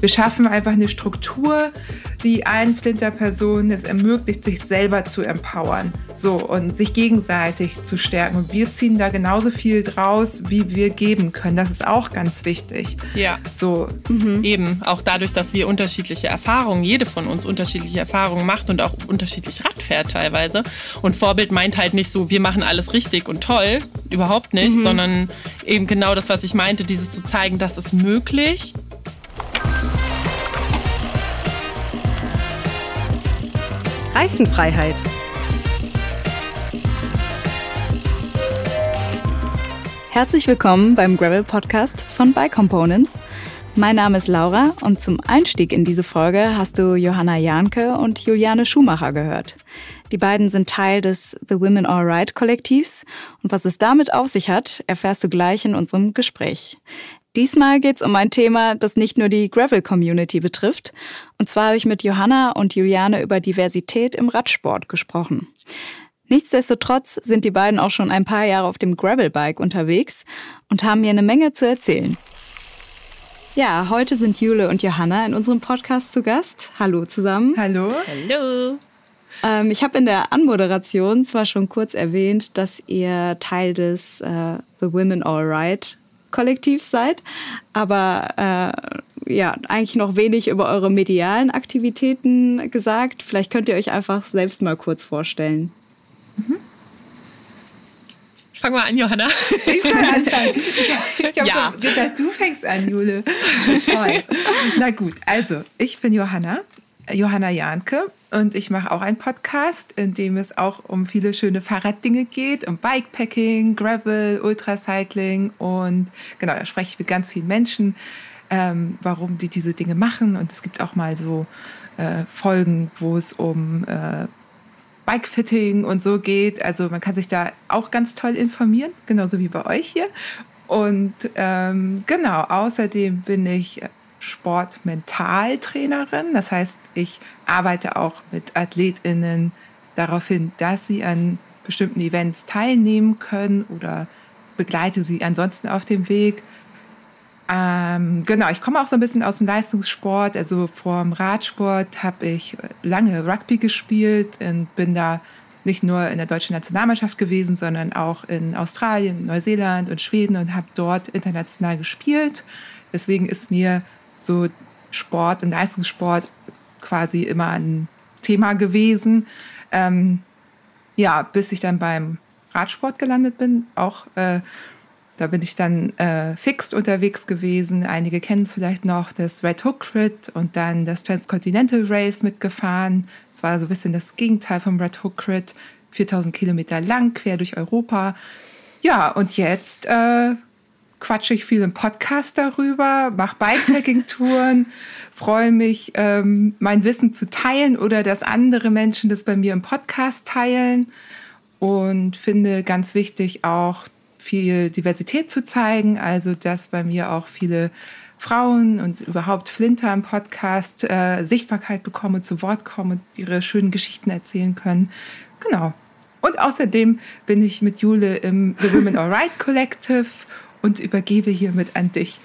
wir schaffen einfach eine Struktur, die allen Flinterpersonen es ermöglicht, sich selber zu empowern. So und sich gegenseitig zu stärken. Und wir ziehen da genauso viel draus, wie wir geben können. Das ist auch ganz wichtig. Ja. So. Mhm. Eben. Auch dadurch, dass wir unterschiedliche Erfahrungen, jede von uns unterschiedliche Erfahrungen macht und auch unterschiedlich Rad fährt teilweise. Und Vorbild meint halt nicht so, wir machen alles richtig und toll. Überhaupt nicht, mhm. sondern eben genau das, was ich meinte, dieses zu zeigen, das ist möglich Reifenfreiheit. Herzlich willkommen beim Gravel Podcast von Bike Components. Mein Name ist Laura und zum Einstieg in diese Folge hast du Johanna Janke und Juliane Schumacher gehört. Die beiden sind Teil des The Women Alright Kollektivs und was es damit auf sich hat, erfährst du gleich in unserem Gespräch. Diesmal geht es um ein Thema, das nicht nur die Gravel-Community betrifft. Und zwar habe ich mit Johanna und Juliane über Diversität im Radsport gesprochen. Nichtsdestotrotz sind die beiden auch schon ein paar Jahre auf dem Gravelbike unterwegs und haben mir eine Menge zu erzählen. Ja, heute sind Jule und Johanna in unserem Podcast zu Gast. Hallo zusammen. Hallo. Hallo. Ähm, ich habe in der Anmoderation zwar schon kurz erwähnt, dass ihr Teil des äh, The Women All Right Kollektiv seid, aber äh, ja, eigentlich noch wenig über eure medialen Aktivitäten gesagt. Vielleicht könnt ihr euch einfach selbst mal kurz vorstellen. Mhm. Fang mal an, Johanna. Ich soll anfangen. Ich, ich ja. gedacht, du fängst an, Jule. Toll. Na gut, also ich bin Johanna, Johanna Janke und ich mache auch einen Podcast, in dem es auch um viele schöne Fahrraddinge geht, um Bikepacking, Gravel, Ultracycling. Und genau, da spreche ich mit ganz vielen Menschen, ähm, warum die diese Dinge machen. Und es gibt auch mal so äh, Folgen, wo es um äh, Bikefitting und so geht. Also man kann sich da auch ganz toll informieren, genauso wie bei euch hier. Und ähm, genau, außerdem bin ich Sportmentaltrainerin. Das heißt, ich arbeite auch mit AthletInnen darauf hin, dass sie an bestimmten Events teilnehmen können oder begleite sie ansonsten auf dem Weg. Ähm, genau, ich komme auch so ein bisschen aus dem Leistungssport. Also vor dem Radsport habe ich lange Rugby gespielt und bin da nicht nur in der deutschen Nationalmannschaft gewesen, sondern auch in Australien, Neuseeland und Schweden und habe dort international gespielt. Deswegen ist mir so Sport und Leistungssport quasi immer ein Thema gewesen. Ähm, ja, bis ich dann beim Radsport gelandet bin, auch äh, da bin ich dann äh, fixed unterwegs gewesen. Einige kennen es vielleicht noch, das Red Hook Crit und dann das Transcontinental Race mitgefahren. Das war so ein bisschen das Gegenteil vom Red Hook Crit. 4000 Kilometer lang, quer durch Europa. Ja, und jetzt äh, quatsche ich viel im Podcast darüber, mache Bikepacking-Touren, freue mich, ähm, mein Wissen zu teilen oder dass andere Menschen das bei mir im Podcast teilen und finde ganz wichtig auch viel Diversität zu zeigen, also dass bei mir auch viele Frauen und überhaupt Flinter im Podcast äh, Sichtbarkeit bekommen zu Wort kommen und ihre schönen Geschichten erzählen können. Genau. Und außerdem bin ich mit Jule im The Women Alright Collective und übergebe hiermit an dich.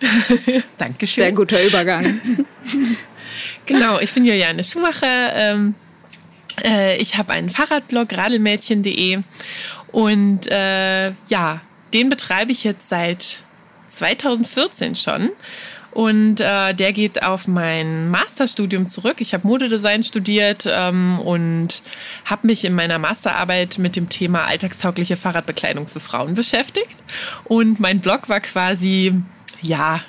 Dankeschön. Sehr guter Übergang. genau, ich bin Juliane Schumacher. Ähm, äh, ich habe einen Fahrradblog, radelmädchen.de. Und äh, ja, den betreibe ich jetzt seit 2014 schon. Und äh, der geht auf mein Masterstudium zurück. Ich habe Modedesign studiert ähm, und habe mich in meiner Masterarbeit mit dem Thema alltagstaugliche Fahrradbekleidung für Frauen beschäftigt. Und mein Blog war quasi, ja,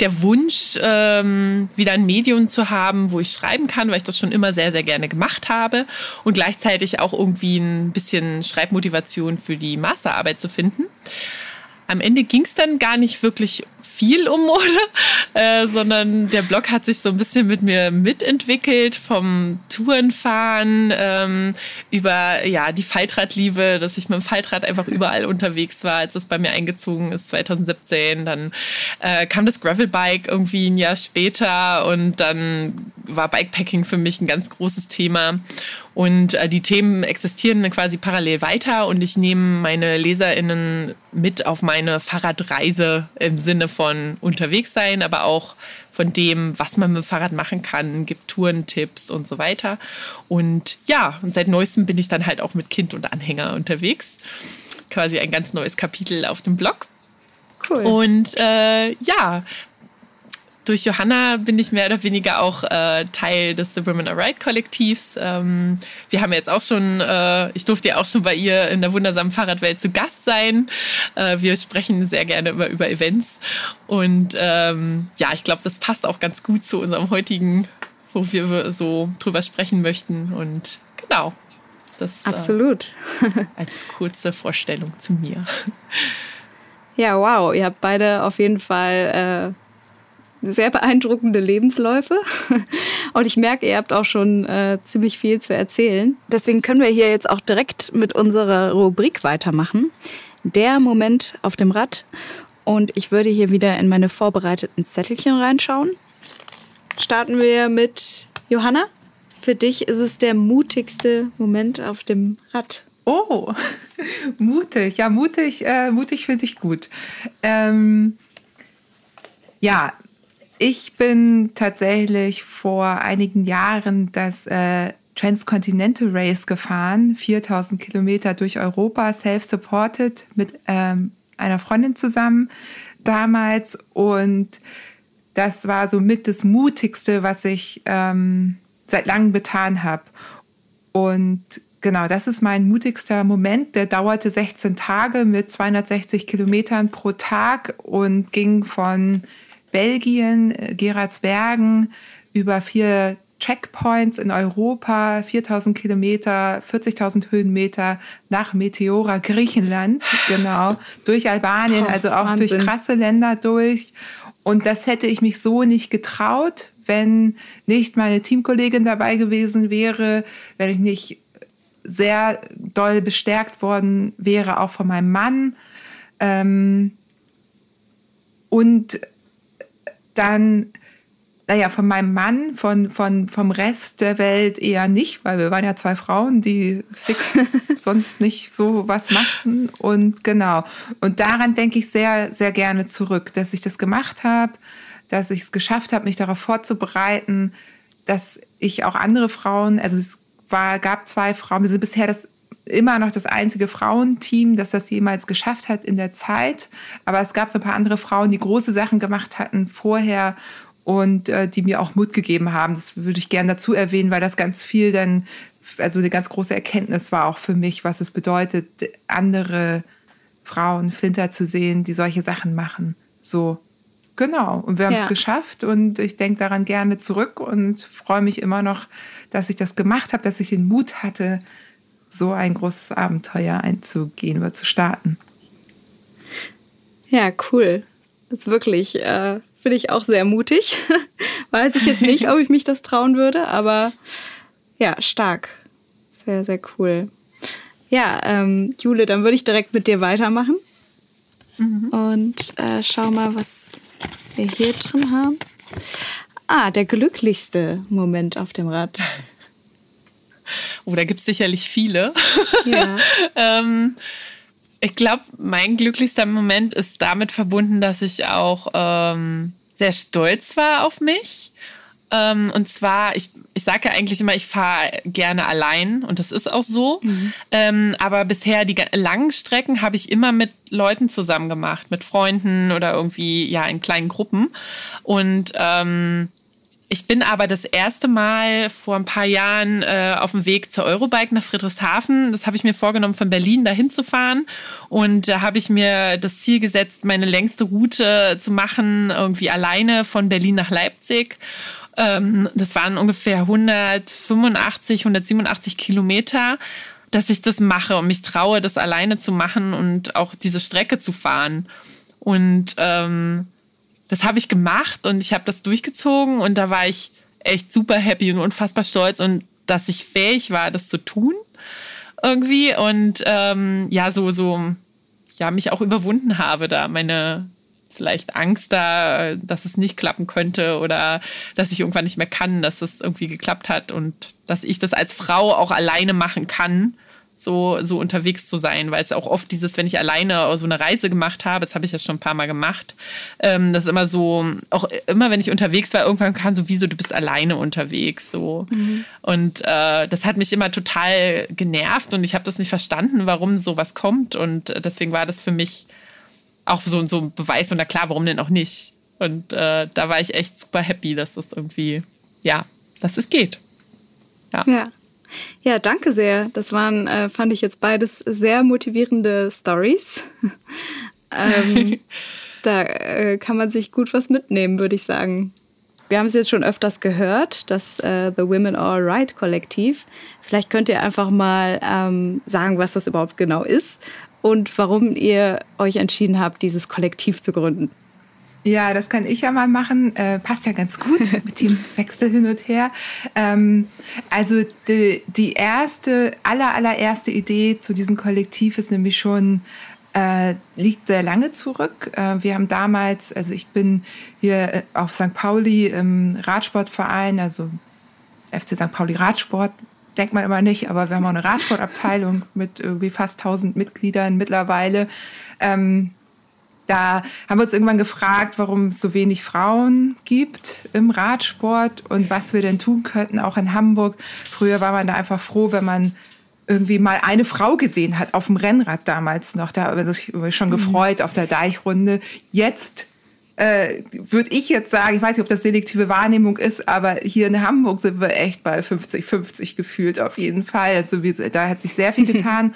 der Wunsch, ähm, wieder ein Medium zu haben, wo ich schreiben kann, weil ich das schon immer sehr, sehr gerne gemacht habe und gleichzeitig auch irgendwie ein bisschen Schreibmotivation für die Masterarbeit zu finden. Am Ende ging es dann gar nicht wirklich viel um Mode, äh, sondern der Blog hat sich so ein bisschen mit mir mitentwickelt, vom Tourenfahren ähm, über ja die Faltradliebe, dass ich mit dem Faltrad einfach überall unterwegs war, als das bei mir eingezogen ist 2017. Dann äh, kam das Gravelbike irgendwie ein Jahr später und dann war Bikepacking für mich ein ganz großes Thema. Und äh, die Themen existieren quasi parallel weiter und ich nehme meine LeserInnen mit auf meine Fahrradreise im Sinne von unterwegs sein, aber auch von dem, was man mit dem Fahrrad machen kann, gibt Tourentipps und so weiter. Und ja, und seit neuestem bin ich dann halt auch mit Kind und Anhänger unterwegs. Quasi ein ganz neues Kapitel auf dem Blog. Cool. Und äh, ja, durch Johanna bin ich mehr oder weniger auch äh, Teil des The Women Are Right Kollektivs. Ähm, wir haben jetzt auch schon, äh, ich durfte ja auch schon bei ihr in der wundersamen Fahrradwelt zu Gast sein. Äh, wir sprechen sehr gerne immer über Events. Und ähm, ja, ich glaube, das passt auch ganz gut zu unserem heutigen, wo wir so drüber sprechen möchten. Und genau. Das, äh, Absolut. als kurze Vorstellung zu mir. Ja, wow. Ihr habt beide auf jeden Fall äh, sehr beeindruckende Lebensläufe. Und ich merke, ihr habt auch schon äh, ziemlich viel zu erzählen. Deswegen können wir hier jetzt auch direkt mit unserer Rubrik weitermachen. Der Moment auf dem Rad. Und ich würde hier wieder in meine vorbereiteten Zettelchen reinschauen. Starten wir mit Johanna. Für dich ist es der mutigste Moment auf dem Rad. Oh, mutig. Ja, mutig, äh, mutig finde ich gut. Ähm, ja, ich bin tatsächlich vor einigen Jahren das äh, Transcontinental Race gefahren, 4000 Kilometer durch Europa, self-supported mit ähm, einer Freundin zusammen damals. Und das war so mit das Mutigste, was ich ähm, seit langem getan habe. Und genau, das ist mein mutigster Moment. Der dauerte 16 Tage mit 260 Kilometern pro Tag und ging von Belgien, äh, Geraardsbergen über vier Checkpoints in Europa, 4000 Kilometer, 40.000 Höhenmeter nach Meteora, Griechenland, genau, durch Albanien, oh, also auch Wahnsinn. durch krasse Länder durch. Und das hätte ich mich so nicht getraut, wenn nicht meine Teamkollegin dabei gewesen wäre, wenn ich nicht sehr doll bestärkt worden wäre, auch von meinem Mann. Ähm, und dann, naja, von meinem Mann, von, von, vom Rest der Welt eher nicht, weil wir waren ja zwei Frauen, die fix sonst nicht so was machten. Und genau. Und daran denke ich sehr, sehr gerne zurück, dass ich das gemacht habe, dass ich es geschafft habe, mich darauf vorzubereiten, dass ich auch andere Frauen, also es war, gab zwei Frauen, wir sind bisher das immer noch das einzige Frauenteam, das das jemals geschafft hat in der Zeit. Aber es gab so ein paar andere Frauen, die große Sachen gemacht hatten vorher und äh, die mir auch Mut gegeben haben. Das würde ich gerne dazu erwähnen, weil das ganz viel dann, also eine ganz große Erkenntnis war auch für mich, was es bedeutet, andere Frauen, Flinter zu sehen, die solche Sachen machen. So, genau. Und wir haben es ja. geschafft und ich denke daran gerne zurück und freue mich immer noch, dass ich das gemacht habe, dass ich den Mut hatte, so ein großes Abenteuer einzugehen oder zu starten. Ja, cool. Das ist wirklich, äh, finde ich auch sehr mutig. Weiß ich jetzt nicht, ob ich mich das trauen würde, aber ja, stark. Sehr, sehr cool. Ja, ähm, Jule, dann würde ich direkt mit dir weitermachen. Mhm. Und äh, schau mal, was wir hier drin haben. Ah, der glücklichste Moment auf dem Rad. Oh, da gibt es sicherlich viele. Ja. ähm, ich glaube, mein glücklichster Moment ist damit verbunden, dass ich auch ähm, sehr stolz war auf mich. Ähm, und zwar, ich, ich sage ja eigentlich immer, ich fahre gerne allein und das ist auch so. Mhm. Ähm, aber bisher die langen Strecken habe ich immer mit Leuten zusammen gemacht, mit Freunden oder irgendwie ja in kleinen Gruppen. Und ähm, ich bin aber das erste Mal vor ein paar Jahren äh, auf dem Weg zur Eurobike nach Friedrichshafen. Das habe ich mir vorgenommen, von Berlin dahin zu fahren. Und da habe ich mir das Ziel gesetzt, meine längste Route zu machen, irgendwie alleine von Berlin nach Leipzig. Ähm, das waren ungefähr 185, 187 Kilometer dass ich das mache und mich traue, das alleine zu machen und auch diese Strecke zu fahren. Und ähm, das habe ich gemacht und ich habe das durchgezogen und da war ich echt super happy und unfassbar stolz und dass ich fähig war, das zu tun irgendwie und ähm, ja, so, so, ja, mich auch überwunden habe, da meine vielleicht Angst da, dass es nicht klappen könnte oder dass ich irgendwann nicht mehr kann, dass es irgendwie geklappt hat und dass ich das als Frau auch alleine machen kann so, so unterwegs zu sein, weil es auch oft dieses, wenn ich alleine so eine Reise gemacht habe, das habe ich ja schon ein paar Mal gemacht, ähm, das ist immer so, auch immer wenn ich unterwegs war, irgendwann kam so, wieso du bist alleine unterwegs, so. Mhm. Und äh, das hat mich immer total genervt und ich habe das nicht verstanden, warum sowas kommt und deswegen war das für mich auch so, so ein Beweis und na klar, warum denn auch nicht. Und äh, da war ich echt super happy, dass das irgendwie, ja, dass es geht. Ja. ja. Ja, danke sehr. Das waren, äh, fand ich jetzt beides sehr motivierende Stories. ähm, da äh, kann man sich gut was mitnehmen, würde ich sagen. Wir haben es jetzt schon öfters gehört, das äh, The Women Are Right Kollektiv. Vielleicht könnt ihr einfach mal ähm, sagen, was das überhaupt genau ist und warum ihr euch entschieden habt, dieses Kollektiv zu gründen. Ja, das kann ich ja mal machen. Äh, passt ja ganz gut mit dem Wechsel hin und her. Ähm, also die, die erste, aller, allererste Idee zu diesem Kollektiv ist nämlich schon äh, liegt sehr lange zurück. Äh, wir haben damals, also ich bin hier äh, auf St. Pauli im Radsportverein, also FC St. Pauli Radsport, denkt man immer nicht, aber wir haben auch eine Radsportabteilung mit irgendwie fast 1000 Mitgliedern mittlerweile. Ähm, da haben wir uns irgendwann gefragt, warum es so wenig Frauen gibt im Radsport und was wir denn tun könnten, auch in Hamburg. Früher war man da einfach froh, wenn man irgendwie mal eine Frau gesehen hat auf dem Rennrad damals noch. Da haben wir sich schon mhm. gefreut auf der Deichrunde. Jetzt äh, würde ich jetzt sagen, ich weiß nicht, ob das selektive Wahrnehmung ist, aber hier in Hamburg sind wir echt bei 50-50 gefühlt auf jeden Fall. Also wir, da hat sich sehr viel getan.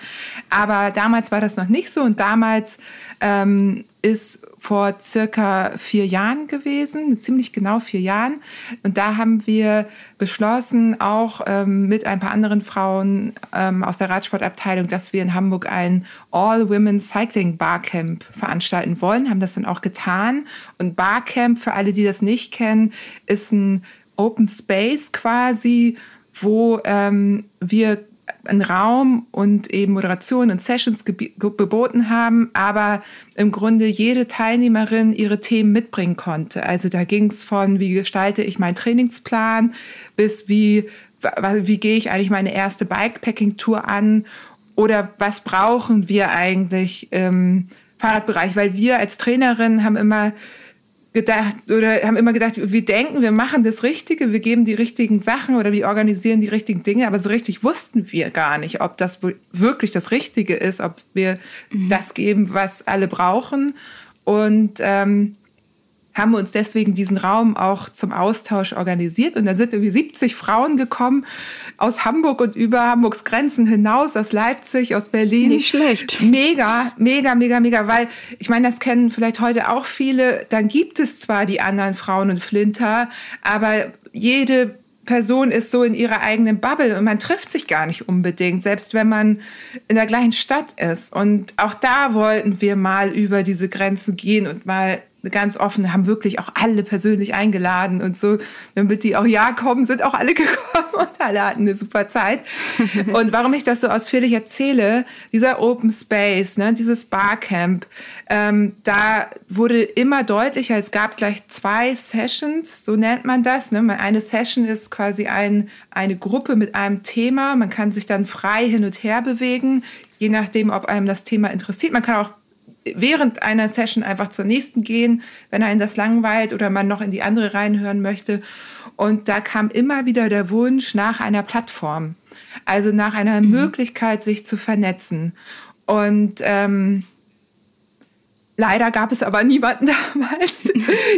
aber damals war das noch nicht so und damals ähm, ist vor circa vier Jahren gewesen, ziemlich genau vier Jahren. Und da haben wir beschlossen, auch ähm, mit ein paar anderen Frauen ähm, aus der Radsportabteilung, dass wir in Hamburg ein All-Women Cycling Barcamp veranstalten wollen, haben das dann auch getan. Und Barcamp, für alle, die das nicht kennen, ist ein Open Space quasi, wo ähm, wir einen Raum und eben Moderation und Sessions geboten haben, aber im Grunde jede Teilnehmerin ihre Themen mitbringen konnte. Also da ging es von, wie gestalte ich meinen Trainingsplan, bis wie, wie gehe ich eigentlich meine erste Bikepacking-Tour an oder was brauchen wir eigentlich im Fahrradbereich, weil wir als Trainerin haben immer gedacht oder haben immer gedacht, wir denken, wir machen das Richtige, wir geben die richtigen Sachen oder wir organisieren die richtigen Dinge, aber so richtig wussten wir gar nicht, ob das wirklich das Richtige ist, ob wir mhm. das geben, was alle brauchen. Und ähm, haben wir uns deswegen diesen Raum auch zum Austausch organisiert. Und da sind irgendwie 70 Frauen gekommen aus Hamburg und über Hamburgs Grenzen hinaus, aus Leipzig, aus Berlin. Nicht schlecht. Mega, mega, mega, mega, weil ich meine, das kennen vielleicht heute auch viele. Dann gibt es zwar die anderen Frauen und Flinter, aber jede Person ist so in ihrer eigenen Bubble und man trifft sich gar nicht unbedingt, selbst wenn man in der gleichen Stadt ist. Und auch da wollten wir mal über diese Grenzen gehen und mal ganz offen, haben wirklich auch alle persönlich eingeladen und so, damit die auch ja kommen, sind auch alle gekommen und alle hatten eine super Zeit. und warum ich das so ausführlich erzähle, dieser Open Space, ne, dieses Barcamp, ähm, da wurde immer deutlicher, es gab gleich zwei Sessions, so nennt man das. Ne? Eine Session ist quasi ein, eine Gruppe mit einem Thema, man kann sich dann frei hin und her bewegen, je nachdem, ob einem das Thema interessiert. Man kann auch während einer Session einfach zur nächsten gehen, wenn einen das langweilt oder man noch in die andere reinhören möchte. Und da kam immer wieder der Wunsch nach einer Plattform, also nach einer mhm. Möglichkeit, sich zu vernetzen. Und ähm, Leider gab es aber niemanden damals,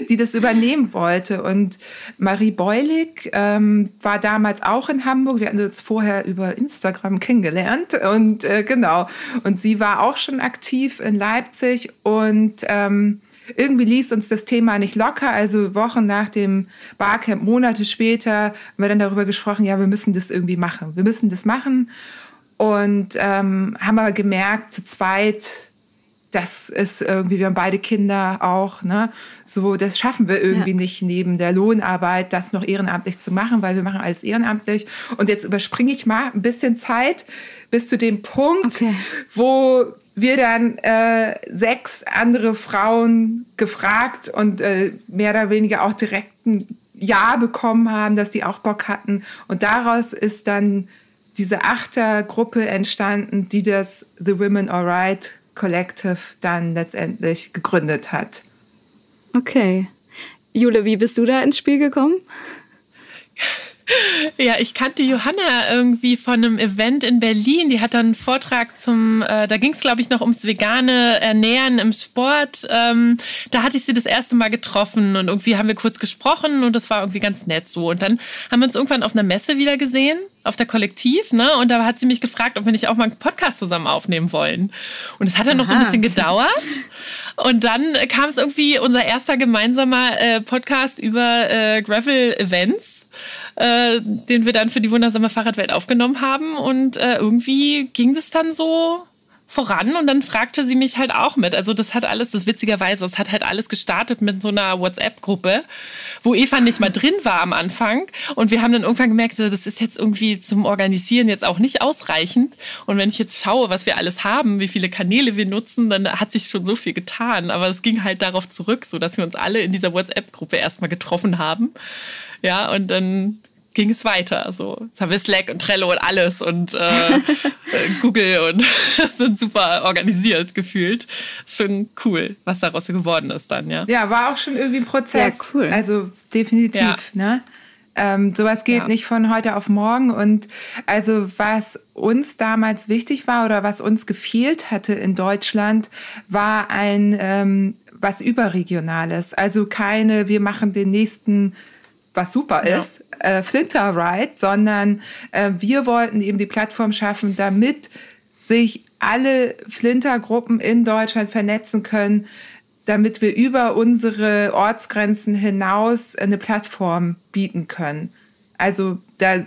die das übernehmen wollte. Und Marie Beulig ähm, war damals auch in Hamburg. Wir hatten uns vorher über Instagram kennengelernt. Und äh, genau. Und sie war auch schon aktiv in Leipzig. Und ähm, irgendwie ließ uns das Thema nicht locker. Also Wochen nach dem Barcamp, Monate später, haben wir dann darüber gesprochen, ja, wir müssen das irgendwie machen. Wir müssen das machen. Und ähm, haben aber gemerkt, zu zweit, das ist irgendwie, wir haben beide Kinder auch, ne? So, das schaffen wir irgendwie ja. nicht neben der Lohnarbeit, das noch ehrenamtlich zu machen, weil wir machen alles ehrenamtlich. Und jetzt überspringe ich mal ein bisschen Zeit bis zu dem Punkt, okay. wo wir dann äh, sechs andere Frauen gefragt und äh, mehr oder weniger auch direkt ein Ja bekommen haben, dass die auch Bock hatten. Und daraus ist dann diese Achtergruppe entstanden, die das The Women Alright Collective dann letztendlich gegründet hat. Okay. Jule, wie bist du da ins Spiel gekommen? Ja, ich kannte Johanna irgendwie von einem Event in Berlin. Die hat dann einen Vortrag zum, äh, da ging es, glaube ich, noch ums vegane Ernähren im Sport. Ähm, da hatte ich sie das erste Mal getroffen und irgendwie haben wir kurz gesprochen und das war irgendwie ganz nett so. Und dann haben wir uns irgendwann auf einer Messe wieder gesehen, auf der Kollektiv, ne? Und da hat sie mich gefragt, ob wir nicht auch mal einen Podcast zusammen aufnehmen wollen. Und es hat dann Aha. noch so ein bisschen gedauert. Und dann kam es irgendwie unser erster gemeinsamer äh, Podcast über äh, Gravel-Events äh, den wir dann für die wundersame Fahrradwelt aufgenommen haben. Und äh, irgendwie ging das dann so voran und dann fragte sie mich halt auch mit. Also das hat alles, das witzigerweise, das hat halt alles gestartet mit so einer WhatsApp-Gruppe, wo Eva nicht mal drin war am Anfang. Und wir haben dann irgendwann gemerkt, das ist jetzt irgendwie zum Organisieren jetzt auch nicht ausreichend. Und wenn ich jetzt schaue, was wir alles haben, wie viele Kanäle wir nutzen, dann hat sich schon so viel getan. Aber es ging halt darauf zurück, so dass wir uns alle in dieser WhatsApp-Gruppe erstmal getroffen haben. Ja, und dann ging es weiter. So, jetzt haben wir Slack und Trello und alles und äh, Google und sind super organisiert gefühlt. Ist schon cool, was daraus geworden ist dann, ja. Ja, war auch schon irgendwie ein Prozess. Ja, cool. Also definitiv, ja. ne? Ähm, sowas geht ja. nicht von heute auf morgen. Und also was uns damals wichtig war oder was uns gefehlt hatte in Deutschland, war ein ähm, was überregionales. Also keine, wir machen den nächsten was super ja. ist, äh, Flinter Ride, sondern äh, wir wollten eben die Plattform schaffen, damit sich alle Flinter-Gruppen in Deutschland vernetzen können, damit wir über unsere Ortsgrenzen hinaus eine Plattform bieten können. Also da,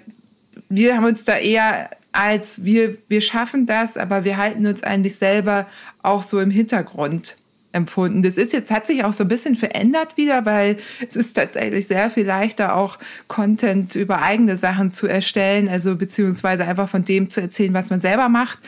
wir haben uns da eher als wir, wir schaffen das, aber wir halten uns eigentlich selber auch so im Hintergrund empfunden. Das ist jetzt, hat sich auch so ein bisschen verändert wieder, weil es ist tatsächlich sehr viel leichter, auch Content über eigene Sachen zu erstellen, also beziehungsweise einfach von dem zu erzählen, was man selber macht.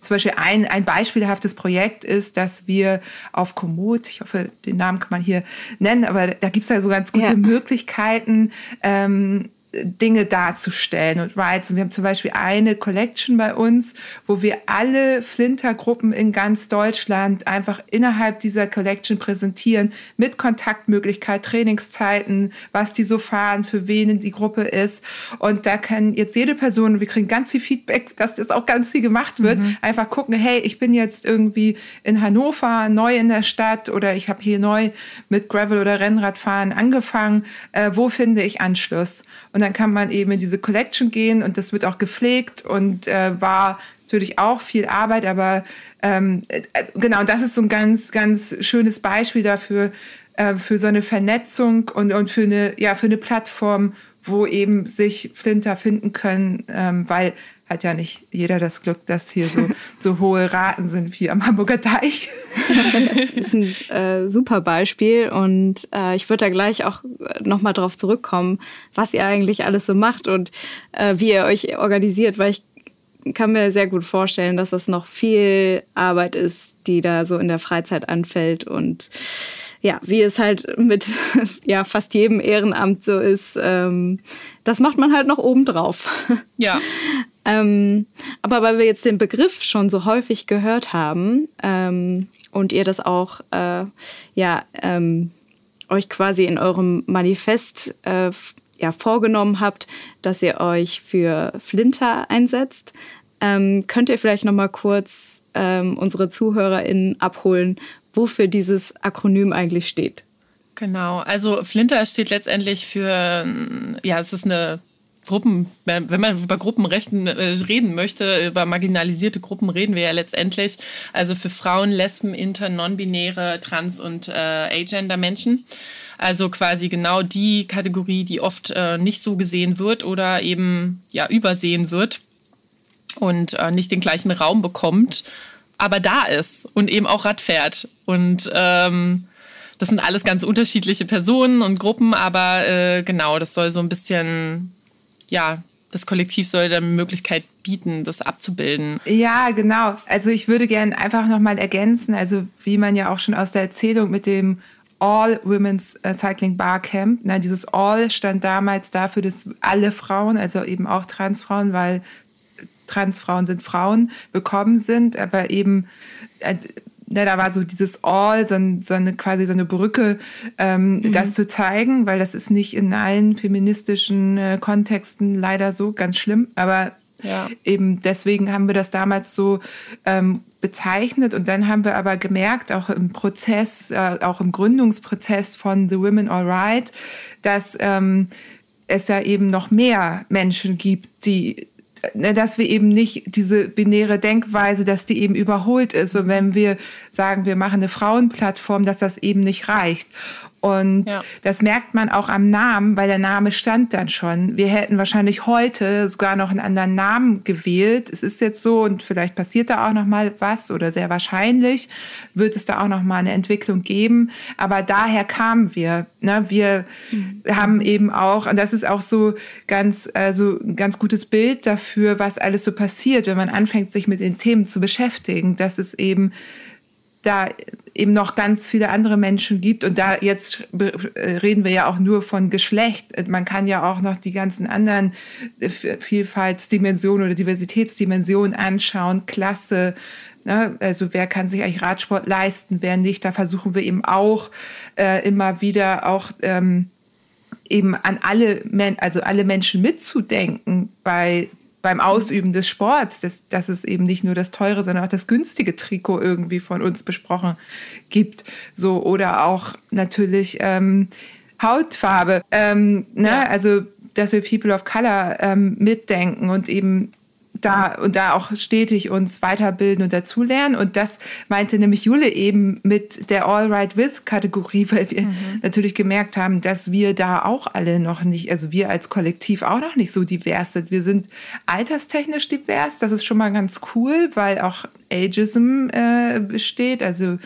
Zum Beispiel ein, ein beispielhaftes Projekt ist, dass wir auf Komoot, ich hoffe, den Namen kann man hier nennen, aber da gibt es ja so ganz gute ja. Möglichkeiten, ähm, Dinge darzustellen und Rides. Und wir haben zum Beispiel eine Collection bei uns, wo wir alle Flinter-Gruppen in ganz Deutschland einfach innerhalb dieser Collection präsentieren, mit Kontaktmöglichkeit, Trainingszeiten, was die so fahren, für wen die Gruppe ist. Und da kann jetzt jede Person, wir kriegen ganz viel Feedback, dass das auch ganz viel gemacht wird, mhm. einfach gucken, hey, ich bin jetzt irgendwie in Hannover, neu in der Stadt oder ich habe hier neu mit Gravel oder Rennradfahren angefangen. Äh, wo finde ich Anschluss? Und dann kann man eben in diese Collection gehen und das wird auch gepflegt und äh, war natürlich auch viel Arbeit, aber ähm, äh, genau, das ist so ein ganz, ganz schönes Beispiel dafür, äh, für so eine Vernetzung und, und für, eine, ja, für eine Plattform, wo eben sich Flinter finden können, ähm, weil hat ja nicht jeder das Glück, dass hier so, so hohe Raten sind wie am Hamburger Teich. das ist ein äh, super Beispiel und äh, ich würde da gleich auch nochmal drauf zurückkommen, was ihr eigentlich alles so macht und äh, wie ihr euch organisiert, weil ich kann mir sehr gut vorstellen, dass das noch viel Arbeit ist, die da so in der Freizeit anfällt und ja, wie es halt mit ja, fast jedem Ehrenamt so ist, ähm, das macht man halt noch obendrauf. Ja. Ähm, aber weil wir jetzt den Begriff schon so häufig gehört haben ähm, und ihr das auch äh, ja, ähm, euch quasi in eurem Manifest äh, ja, vorgenommen habt, dass ihr euch für Flinter einsetzt, ähm, könnt ihr vielleicht noch mal kurz ähm, unsere ZuhörerInnen abholen, wofür dieses Akronym eigentlich steht? Genau, also Flinter steht letztendlich für, ja, es ist eine Gruppen, wenn man über Gruppenrechten äh, reden möchte, über marginalisierte Gruppen reden wir ja letztendlich. Also für Frauen, Lesben, Inter, Non-Binäre, Trans- und äh, Agender-Menschen. Also quasi genau die Kategorie, die oft äh, nicht so gesehen wird oder eben ja übersehen wird und äh, nicht den gleichen Raum bekommt, aber da ist und eben auch Rad fährt. Und ähm, das sind alles ganz unterschiedliche Personen und Gruppen, aber äh, genau, das soll so ein bisschen ja, das Kollektiv soll dann eine Möglichkeit bieten, das abzubilden. Ja, genau. Also ich würde gerne einfach nochmal ergänzen, also wie man ja auch schon aus der Erzählung mit dem All Women's äh, Cycling Bar Camp, na, dieses All stand damals dafür, dass alle Frauen, also eben auch Transfrauen, weil Transfrauen sind Frauen, bekommen sind, aber eben äh, ne, da war so dieses All, so, so eine quasi so eine Brücke, ähm, mhm. das zu zeigen, weil das ist nicht in allen feministischen äh, Kontexten leider so ganz schlimm, aber ja. eben deswegen haben wir das damals so ähm, bezeichnet und dann haben wir aber gemerkt, auch im Prozess, äh, auch im Gründungsprozess von The Women All Right, dass ähm, es ja eben noch mehr Menschen gibt, die dass wir eben nicht diese binäre Denkweise, dass die eben überholt ist. Und wenn wir sagen, wir machen eine Frauenplattform, dass das eben nicht reicht. Und ja. das merkt man auch am Namen, weil der Name stand dann schon. Wir hätten wahrscheinlich heute sogar noch einen anderen Namen gewählt. Es ist jetzt so und vielleicht passiert da auch noch mal was oder sehr wahrscheinlich wird es da auch noch mal eine Entwicklung geben. Aber daher kamen wir. Ne? Wir mhm. haben eben auch und das ist auch so ganz also ein ganz gutes Bild dafür, was alles so passiert, wenn man anfängt, sich mit den Themen zu beschäftigen. Dass es eben da eben noch ganz viele andere Menschen gibt. Und da jetzt reden wir ja auch nur von Geschlecht. Man kann ja auch noch die ganzen anderen Vielfaltsdimensionen oder Diversitätsdimensionen anschauen, Klasse. Ne? Also wer kann sich eigentlich Radsport leisten, wer nicht. Da versuchen wir eben auch äh, immer wieder auch ähm, eben an alle, Men also alle Menschen mitzudenken bei beim Ausüben des Sports, dass, dass es eben nicht nur das teure, sondern auch das günstige Trikot irgendwie von uns besprochen gibt. So, oder auch natürlich ähm, Hautfarbe. Ähm, ne? Ja. Also, dass wir People of Color ähm, mitdenken und eben da und da auch stetig uns weiterbilden und dazulernen. Und das meinte nämlich Jule eben mit der All Right With Kategorie, weil wir mhm. natürlich gemerkt haben, dass wir da auch alle noch nicht, also wir als Kollektiv auch noch nicht so divers sind. Wir sind alterstechnisch divers, das ist schon mal ganz cool, weil auch Ageism äh, besteht. Also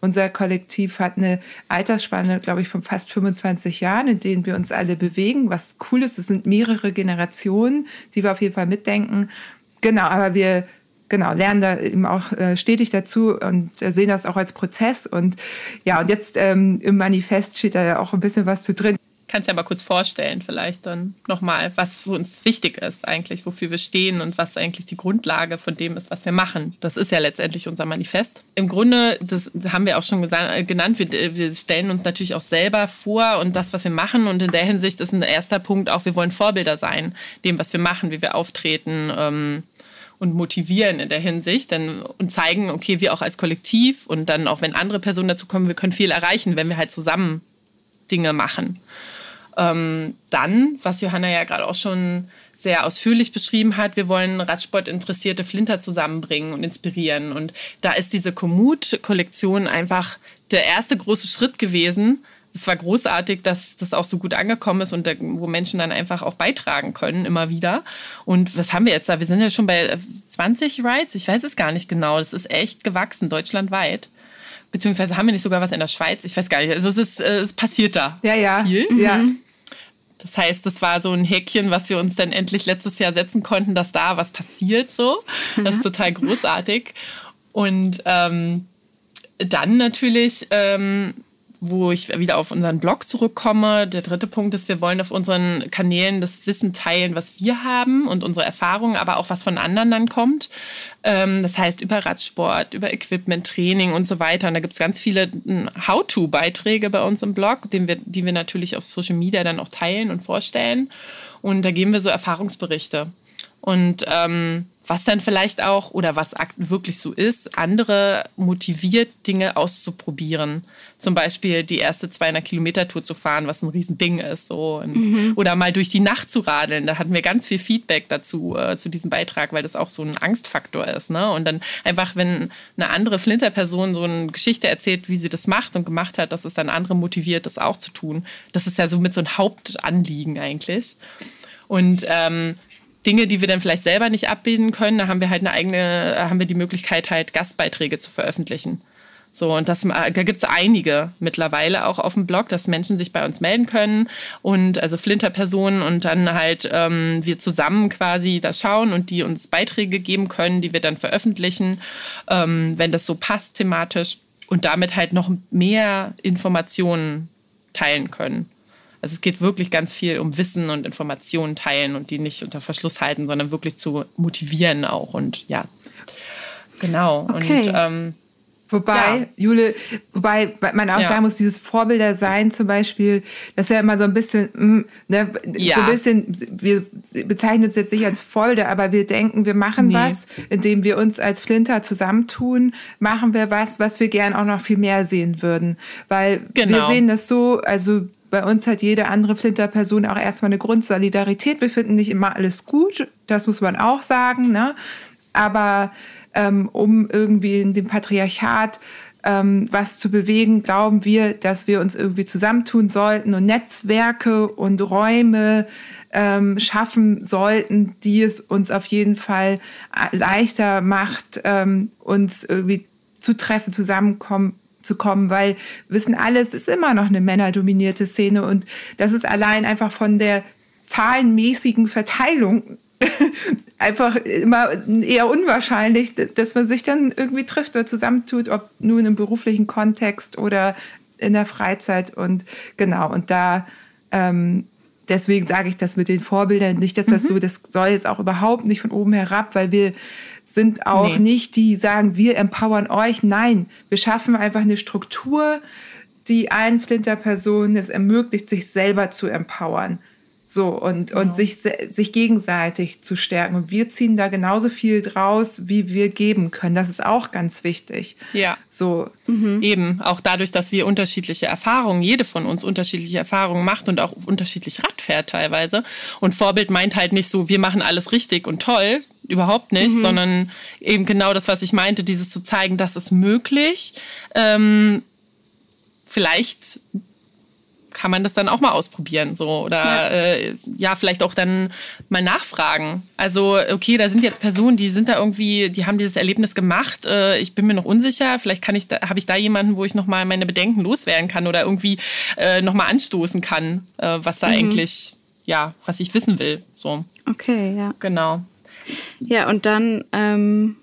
unser Kollektiv hat eine Altersspanne, glaube ich, von fast 25 Jahren, in denen wir uns alle bewegen. Was cool ist, es sind mehrere Generationen, die wir auf jeden Fall mitdenken. Genau, aber wir genau, lernen da eben auch äh, stetig dazu und äh, sehen das auch als Prozess. Und ja, und jetzt ähm, im Manifest steht da ja auch ein bisschen was zu drin. Kannst du ja mal kurz vorstellen, vielleicht dann nochmal, was für uns wichtig ist eigentlich, wofür wir stehen und was eigentlich die Grundlage von dem ist, was wir machen. Das ist ja letztendlich unser Manifest. Im Grunde, das haben wir auch schon äh, genannt, wir, wir stellen uns natürlich auch selber vor und das, was wir machen. Und in der Hinsicht ist ein erster Punkt auch, wir wollen Vorbilder sein, dem, was wir machen, wie wir auftreten. Ähm, und motivieren in der Hinsicht denn, und zeigen, okay, wir auch als Kollektiv und dann auch wenn andere Personen dazu kommen, wir können viel erreichen, wenn wir halt zusammen Dinge machen. Ähm, dann, was Johanna ja gerade auch schon sehr ausführlich beschrieben hat, wir wollen Radsport-interessierte Flinter zusammenbringen und inspirieren. Und da ist diese Komoot-Kollektion einfach der erste große Schritt gewesen, es war großartig, dass das auch so gut angekommen ist und wo Menschen dann einfach auch beitragen können, immer wieder. Und was haben wir jetzt da? Wir sind ja schon bei 20 äh, Rides. Ich weiß es gar nicht genau. Das ist echt gewachsen, deutschlandweit. Beziehungsweise haben wir nicht sogar was in der Schweiz? Ich weiß gar nicht. Also es, ist, äh, es passiert da. Ja, ja. Viel. Ja. Mhm. Das heißt, das war so ein Häkchen, was wir uns dann endlich letztes Jahr setzen konnten, dass da was passiert so. Das ist total großartig. Und ähm, dann natürlich ähm, wo ich wieder auf unseren Blog zurückkomme. Der dritte Punkt ist, wir wollen auf unseren Kanälen das Wissen teilen, was wir haben und unsere Erfahrungen, aber auch was von anderen dann kommt. Ähm, das heißt über Radsport, über Equipment, Training und so weiter. Und da gibt es ganz viele hm, How-to-Beiträge bei uns im Blog, den wir, die wir natürlich auf Social Media dann auch teilen und vorstellen. Und da geben wir so Erfahrungsberichte. Und ähm, was dann vielleicht auch oder was wirklich so ist, andere motiviert, Dinge auszuprobieren. Zum Beispiel die erste 200 Kilometer Tour zu fahren, was ein Riesending ist. So. Mhm. Oder mal durch die Nacht zu radeln. Da hatten wir ganz viel Feedback dazu, äh, zu diesem Beitrag, weil das auch so ein Angstfaktor ist. Ne? Und dann einfach, wenn eine andere Flinterperson so eine Geschichte erzählt, wie sie das macht und gemacht hat, dass es dann andere motiviert, das auch zu tun. Das ist ja so mit so ein Hauptanliegen eigentlich. Und ähm, Dinge, die wir dann vielleicht selber nicht abbilden können, da haben wir halt eine eigene, haben wir die Möglichkeit, halt Gastbeiträge zu veröffentlichen. So, und das, da gibt es einige mittlerweile auch auf dem Blog, dass Menschen sich bei uns melden können und also Flinter-Personen und dann halt ähm, wir zusammen quasi das schauen und die uns Beiträge geben können, die wir dann veröffentlichen, ähm, wenn das so passt thematisch und damit halt noch mehr Informationen teilen können. Also es geht wirklich ganz viel um Wissen und Informationen teilen und die nicht unter Verschluss halten, sondern wirklich zu motivieren auch. Und ja, genau. Okay. Und ähm, Wobei, ja. Jule, wobei man auch ja. sagen muss, dieses Vorbilder sein zum Beispiel, das ist ja immer so ein bisschen, mm, ne, ja. so ein bisschen, wir bezeichnen uns jetzt nicht als Vorbilder, aber wir denken, wir machen nee. was, indem wir uns als Flinter zusammentun, machen wir was, was wir gern auch noch viel mehr sehen würden. Weil genau. wir sehen das so, also bei uns hat jede andere Flinter-Person auch erstmal eine Grundsolidarität. Wir finden nicht immer alles gut, das muss man auch sagen, ne? Aber ähm, um irgendwie in dem Patriarchat ähm, was zu bewegen, glauben wir, dass wir uns irgendwie zusammentun sollten und Netzwerke und Räume ähm, schaffen sollten, die es uns auf jeden Fall leichter macht, ähm, uns irgendwie zu treffen, zusammenkommen zu kommen, weil wissen alle, es ist immer noch eine männerdominierte Szene und das ist allein einfach von der zahlenmäßigen Verteilung einfach immer eher unwahrscheinlich, dass man sich dann irgendwie trifft oder zusammentut, ob nun im beruflichen Kontext oder in der Freizeit. Und genau, und da ähm, deswegen sage ich das mit den Vorbildern nicht, dass das mhm. so, das soll jetzt auch überhaupt nicht von oben herab, weil wir sind auch nee. nicht die, die sagen, wir empowern euch. Nein, wir schaffen einfach eine Struktur, die allen Flinter-Personen es ermöglicht, sich selber zu empowern. So, und, genau. und sich, sich gegenseitig zu stärken. Und wir ziehen da genauso viel draus, wie wir geben können. Das ist auch ganz wichtig. Ja. So. Mhm. Eben, auch dadurch, dass wir unterschiedliche Erfahrungen, jede von uns unterschiedliche Erfahrungen macht und auch unterschiedlich Rad fährt teilweise. Und Vorbild meint halt nicht so, wir machen alles richtig und toll, überhaupt nicht, mhm. sondern eben genau das, was ich meinte, dieses zu zeigen, das ist möglich. Ähm, vielleicht kann man das dann auch mal ausprobieren so oder ja. Äh, ja. vielleicht auch dann mal nachfragen. Also okay, da sind jetzt Personen, die sind da irgendwie, die haben dieses Erlebnis gemacht. Äh, ich bin mir noch unsicher. Vielleicht kann ich, habe ich da jemanden, wo ich noch mal meine Bedenken loswerden kann oder irgendwie äh, noch mal anstoßen kann, äh, was da mhm. eigentlich ja, was ich wissen will. So. Okay, ja. Genau. Ja und dann ähm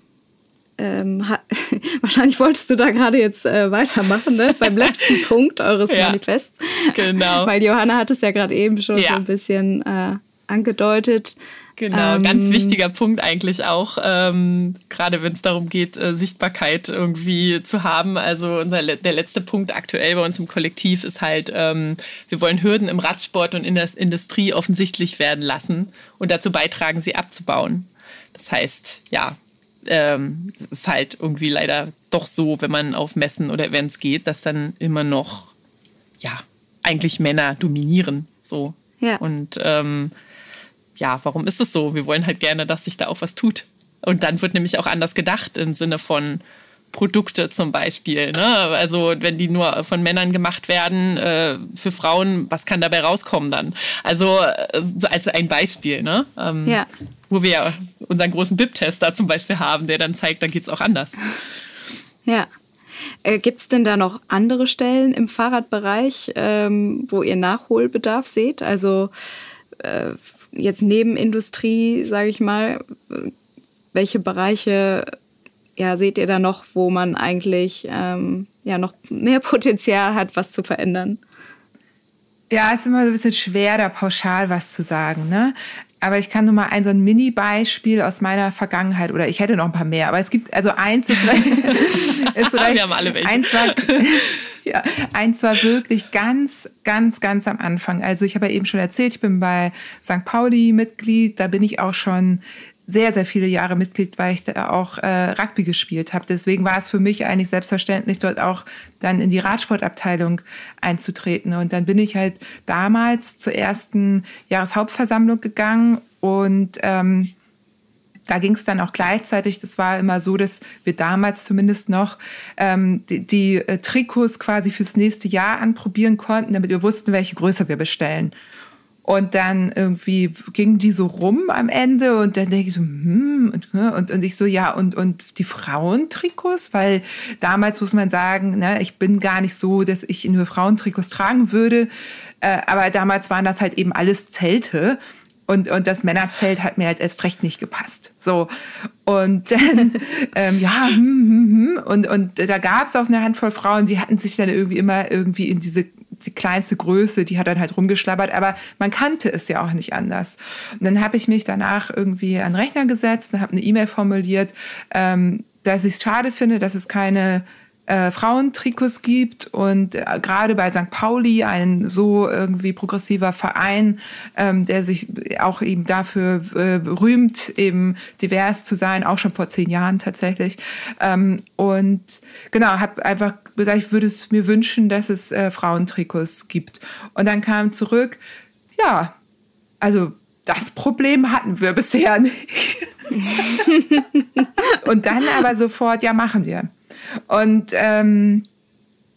ähm, wahrscheinlich wolltest du da gerade jetzt äh, weitermachen, ne? beim letzten Punkt eures ja, Manifests. Genau. Weil Johanna hat es ja gerade eben schon ja. so ein bisschen äh, angedeutet. Genau, ähm, ganz wichtiger Punkt eigentlich auch, ähm, gerade wenn es darum geht, äh, Sichtbarkeit irgendwie zu haben. Also unser, der letzte Punkt aktuell bei uns im Kollektiv ist halt, ähm, wir wollen Hürden im Radsport und in der Industrie offensichtlich werden lassen und dazu beitragen, sie abzubauen. Das heißt, ja, ähm, ist halt irgendwie leider doch so, wenn man auf Messen oder Events geht, dass dann immer noch, ja, eigentlich Männer dominieren. So. Ja. Und ähm, ja, warum ist es so? Wir wollen halt gerne, dass sich da auch was tut. Und dann wird nämlich auch anders gedacht im Sinne von, Produkte zum Beispiel. Ne? Also wenn die nur von Männern gemacht werden, äh, für Frauen, was kann dabei rauskommen dann? Also äh, als ein Beispiel, ne? Ähm, ja. wo wir ja unseren großen BIP-Test da zum Beispiel haben, der dann zeigt, da geht es auch anders. Ja. Äh, Gibt es denn da noch andere Stellen im Fahrradbereich, ähm, wo ihr Nachholbedarf seht? Also äh, jetzt neben Industrie, sage ich mal, welche Bereiche ja, seht ihr da noch, wo man eigentlich ähm, ja noch mehr Potenzial hat, was zu verändern? Ja, es ist immer so ein bisschen schwer, da pauschal was zu sagen. Ne? Aber ich kann nur mal ein so ein Mini-Beispiel aus meiner Vergangenheit oder ich hätte noch ein paar mehr, aber es gibt also eins ist, ist vielleicht, Wir haben alle welche. Eins war, ja, eins war wirklich ganz, ganz, ganz am Anfang. Also ich habe ja eben schon erzählt, ich bin bei St. Pauli Mitglied, da bin ich auch schon sehr, sehr viele Jahre Mitglied, weil ich da auch äh, Rugby gespielt habe. Deswegen war es für mich eigentlich selbstverständlich, dort auch dann in die Radsportabteilung einzutreten. Und dann bin ich halt damals zur ersten Jahreshauptversammlung gegangen und ähm, da ging es dann auch gleichzeitig, das war immer so, dass wir damals zumindest noch ähm, die, die äh, Trikots quasi fürs nächste Jahr anprobieren konnten, damit wir wussten, welche Größe wir bestellen. Und dann irgendwie gingen die so rum am Ende und dann denke ich so, hm, und, ne, und, und ich so, ja, und, und die Frauentrikots, weil damals muss man sagen, ne, ich bin gar nicht so, dass ich nur Frauentrikots tragen würde, äh, aber damals waren das halt eben alles Zelte. Und, und das Männerzelt hat mir halt erst recht nicht gepasst. So. Und dann, ähm, ja, hm, hm, hm. Und, und da gab es auch eine Handvoll Frauen, die hatten sich dann irgendwie immer irgendwie in diese die kleinste Größe, die hat dann halt rumgeschlabbert, aber man kannte es ja auch nicht anders. Und dann habe ich mich danach irgendwie an den Rechner gesetzt und habe eine E-Mail formuliert, ähm, dass ich es schade finde, dass es keine äh, Frauentrikots gibt und äh, gerade bei St. Pauli ein so irgendwie progressiver Verein, ähm, der sich auch eben dafür äh, rühmt, eben divers zu sein, auch schon vor zehn Jahren tatsächlich. Ähm, und genau, habe einfach gesagt, ich würde es mir wünschen, dass es äh, Frauentrikots gibt. Und dann kam zurück, ja, also das Problem hatten wir bisher nicht. und dann aber sofort, ja, machen wir. Und ähm,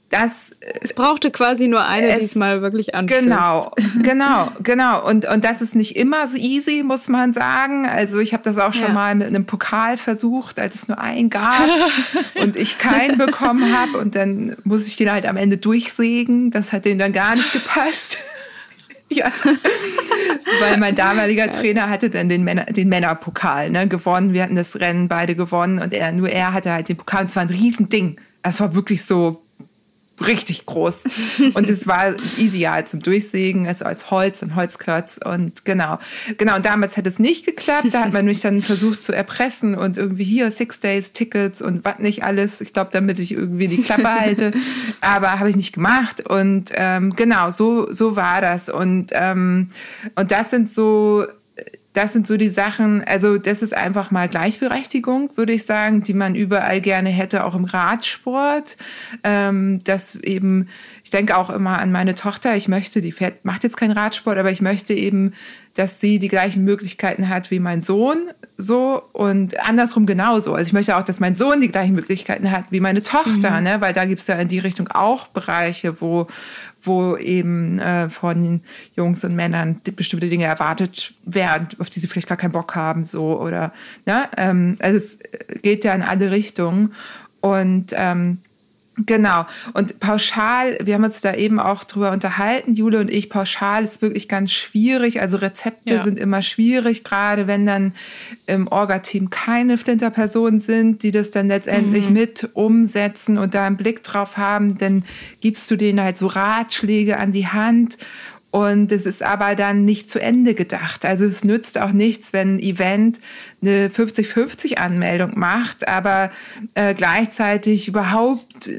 das. Es brauchte quasi nur eine, es, diesmal wirklich anstößt. Genau, genau, genau. Und, und das ist nicht immer so easy, muss man sagen. Also ich habe das auch schon ja. mal mit einem Pokal versucht, als es nur einen gab und ich keinen bekommen habe. Und dann muss ich den halt am Ende durchsägen. Das hat denen dann gar nicht gepasst. Ja, weil mein damaliger Trainer hatte dann den, Männer, den Männerpokal ne, gewonnen. Wir hatten das Rennen beide gewonnen und er, nur er hatte halt den Pokal. Und es war ein Riesending. Es war wirklich so richtig groß. Und es war ideal zum Durchsägen, also als Holz, ein Holzklotz. Und genau, genau. Und damals hat es nicht geklappt. Da hat man mich dann versucht zu erpressen und irgendwie hier Six Days Tickets und was nicht alles. Ich glaube, damit ich irgendwie die Klappe halte. Aber habe ich nicht gemacht. Und ähm, genau, so, so war das. Und, ähm, und das sind so das sind so die Sachen, also das ist einfach mal Gleichberechtigung, würde ich sagen, die man überall gerne hätte, auch im Radsport. Ähm, dass eben, ich denke auch immer an meine Tochter, ich möchte, die fährt, macht jetzt keinen Radsport, aber ich möchte eben, dass sie die gleichen Möglichkeiten hat wie mein Sohn, so und andersrum genauso. Also ich möchte auch, dass mein Sohn die gleichen Möglichkeiten hat wie meine Tochter, mhm. ne? weil da gibt es ja in die Richtung auch Bereiche, wo, wo eben äh, von Jungs und Männern bestimmte Dinge erwartet werden, auf die sie vielleicht gar keinen Bock haben, so oder ne? Ähm, also es geht ja in alle Richtungen und ähm, Genau. Und pauschal, wir haben uns da eben auch drüber unterhalten, Jule und ich, pauschal ist wirklich ganz schwierig. Also Rezepte ja. sind immer schwierig, gerade wenn dann im Orga-Team keine Flinter-Personen sind, die das dann letztendlich mhm. mit umsetzen und da einen Blick drauf haben, dann gibst du denen halt so Ratschläge an die Hand und es ist aber dann nicht zu Ende gedacht. Also es nützt auch nichts, wenn ein Event eine 50-50-Anmeldung macht, aber äh, gleichzeitig überhaupt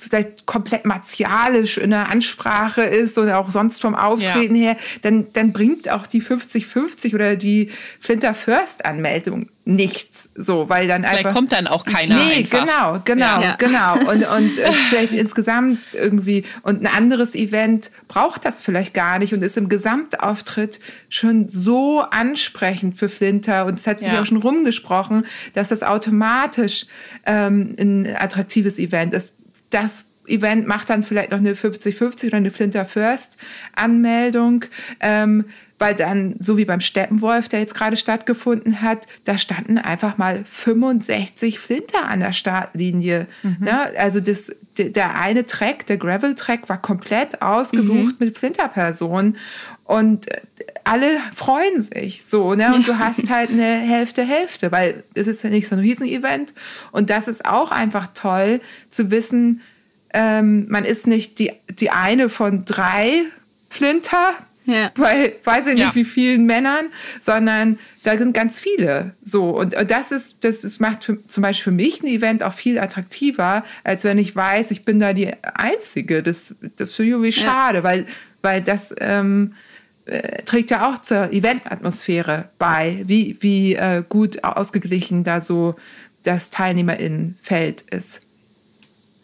vielleicht komplett martialisch in der Ansprache ist und auch sonst vom Auftreten ja. her, dann, dann bringt auch die 50-50 oder die Flinter First-Anmeldung nichts. So, weil dann vielleicht einfach. kommt dann auch keiner. Nee, einfach. genau, genau, ja. genau. Und, und äh, vielleicht insgesamt irgendwie. Und ein anderes Event braucht das vielleicht gar nicht und ist im Gesamtauftritt schon so ansprechend für Flinter. Und es hat sich ja. auch schon rumgesprochen, dass das automatisch ähm, ein attraktives Event ist. Das Event macht dann vielleicht noch eine 50-50 oder eine Flinter First Anmeldung. Ähm, weil dann, so wie beim Steppenwolf, der jetzt gerade stattgefunden hat, da standen einfach mal 65 Flinter an der Startlinie. Mhm. Ne? Also das, der eine Track, der Gravel-Track, war komplett ausgebucht mhm. mit Flinterpersonen. Und äh, alle freuen sich so, ne? Und du hast halt eine Hälfte, Hälfte, weil es ist ja nicht so ein Riesenevent. Und das ist auch einfach toll zu wissen, ähm, man ist nicht die, die eine von drei Flinter ja. bei weiß ich nicht ja. wie vielen Männern, sondern da sind ganz viele. So und, und das ist das ist, macht für, zum Beispiel für mich ein Event auch viel attraktiver, als wenn ich weiß, ich bin da die Einzige. Das das finde ich irgendwie schade, ja. weil weil das ähm, äh, trägt ja auch zur Eventatmosphäre bei, wie wie äh, gut ausgeglichen da so das Teilnehmerinnenfeld ist.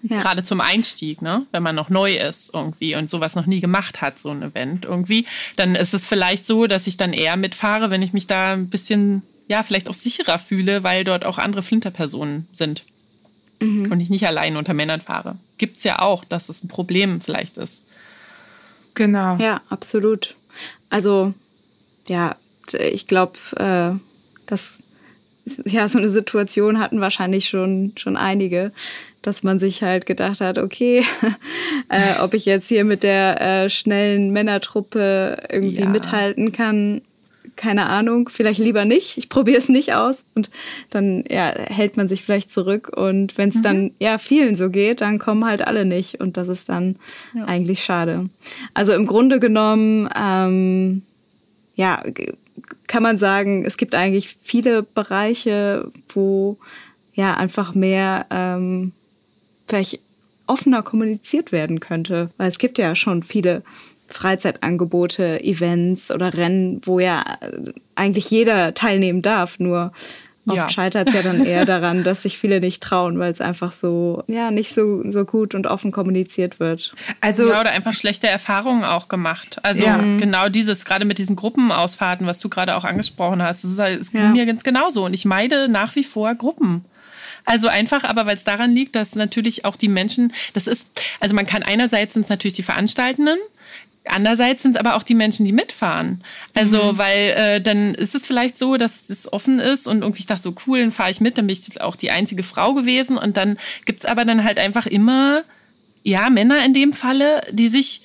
Ja. Gerade zum Einstieg, ne? wenn man noch neu ist irgendwie und sowas noch nie gemacht hat, so ein Event irgendwie, dann ist es vielleicht so, dass ich dann eher mitfahre, wenn ich mich da ein bisschen, ja, vielleicht auch sicherer fühle, weil dort auch andere Flinterpersonen sind mhm. und ich nicht allein unter Männern fahre. Gibt es ja auch, dass es ein Problem vielleicht ist. Genau. Ja, absolut. Also, ja, ich glaube, äh, das ja, so eine Situation hatten wahrscheinlich schon, schon einige, dass man sich halt gedacht hat, okay, äh, ob ich jetzt hier mit der äh, schnellen Männertruppe irgendwie ja. mithalten kann, keine Ahnung, vielleicht lieber nicht. Ich probiere es nicht aus. Und dann ja, hält man sich vielleicht zurück. Und wenn es mhm. dann ja vielen so geht, dann kommen halt alle nicht. Und das ist dann ja. eigentlich schade. Also im Grunde genommen, ähm, ja, kann man sagen, es gibt eigentlich viele Bereiche, wo ja einfach mehr ähm, vielleicht offener kommuniziert werden könnte. Weil es gibt ja schon viele Freizeitangebote, Events oder Rennen, wo ja eigentlich jeder teilnehmen darf. Nur oft ja. scheitert es ja dann eher daran, dass sich viele nicht trauen, weil es einfach so, ja, nicht so, so gut und offen kommuniziert wird. Also, ja, oder einfach schlechte Erfahrungen auch gemacht. Also ja. genau dieses, gerade mit diesen Gruppenausfahrten, was du gerade auch angesprochen hast, das, ist, das ging ja. mir ganz genauso. Und ich meide nach wie vor Gruppen. Also einfach, aber weil es daran liegt, dass natürlich auch die Menschen, das ist, also man kann einerseits sind es natürlich die Veranstaltenden, Andererseits sind es aber auch die Menschen, die mitfahren. Also, mhm. weil äh, dann ist es vielleicht so, dass es offen ist und irgendwie ich dachte so, cool, dann fahre ich mit, dann bin ich auch die einzige Frau gewesen. Und dann gibt es aber dann halt einfach immer, ja, Männer in dem Falle, die sich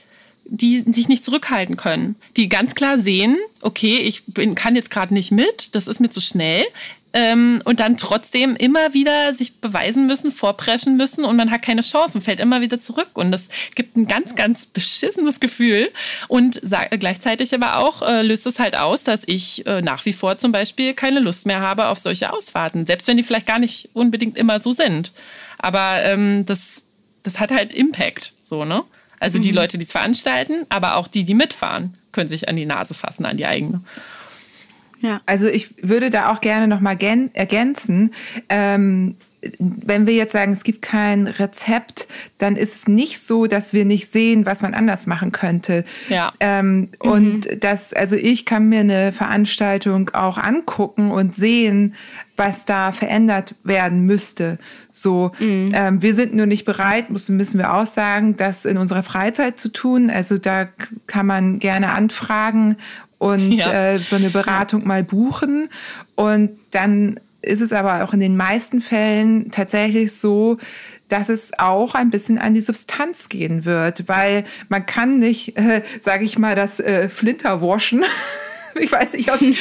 die sich nicht zurückhalten können, die ganz klar sehen, okay, ich bin, kann jetzt gerade nicht mit, das ist mir zu schnell, ähm, und dann trotzdem immer wieder sich beweisen müssen, vorpreschen müssen und man hat keine Chance und fällt immer wieder zurück. Und das gibt ein ganz, ganz beschissenes Gefühl. Und gleichzeitig aber auch äh, löst es halt aus, dass ich äh, nach wie vor zum Beispiel keine Lust mehr habe auf solche Ausfahrten, selbst wenn die vielleicht gar nicht unbedingt immer so sind. Aber ähm, das, das hat halt Impact, so, ne? Also mhm. die Leute, die es veranstalten, aber auch die, die mitfahren, können sich an die Nase fassen, an die eigene. Ja. Also ich würde da auch gerne noch mal ergänzen. Ähm, wenn wir jetzt sagen, es gibt kein Rezept, dann ist es nicht so, dass wir nicht sehen, was man anders machen könnte. Ja. Ähm, mhm. Und das, also ich kann mir eine Veranstaltung auch angucken und sehen, was da verändert werden müsste. So, mhm. ähm, wir sind nur nicht bereit, müssen, müssen wir auch sagen, das in unserer Freizeit zu tun. Also da kann man gerne anfragen und ja. äh, so eine Beratung mal buchen. Und dann ist es aber auch in den meisten Fällen tatsächlich so, dass es auch ein bisschen an die Substanz gehen wird, weil man kann nicht, äh, sage ich mal, das äh, Flinter waschen. Ich weiß nicht, ob es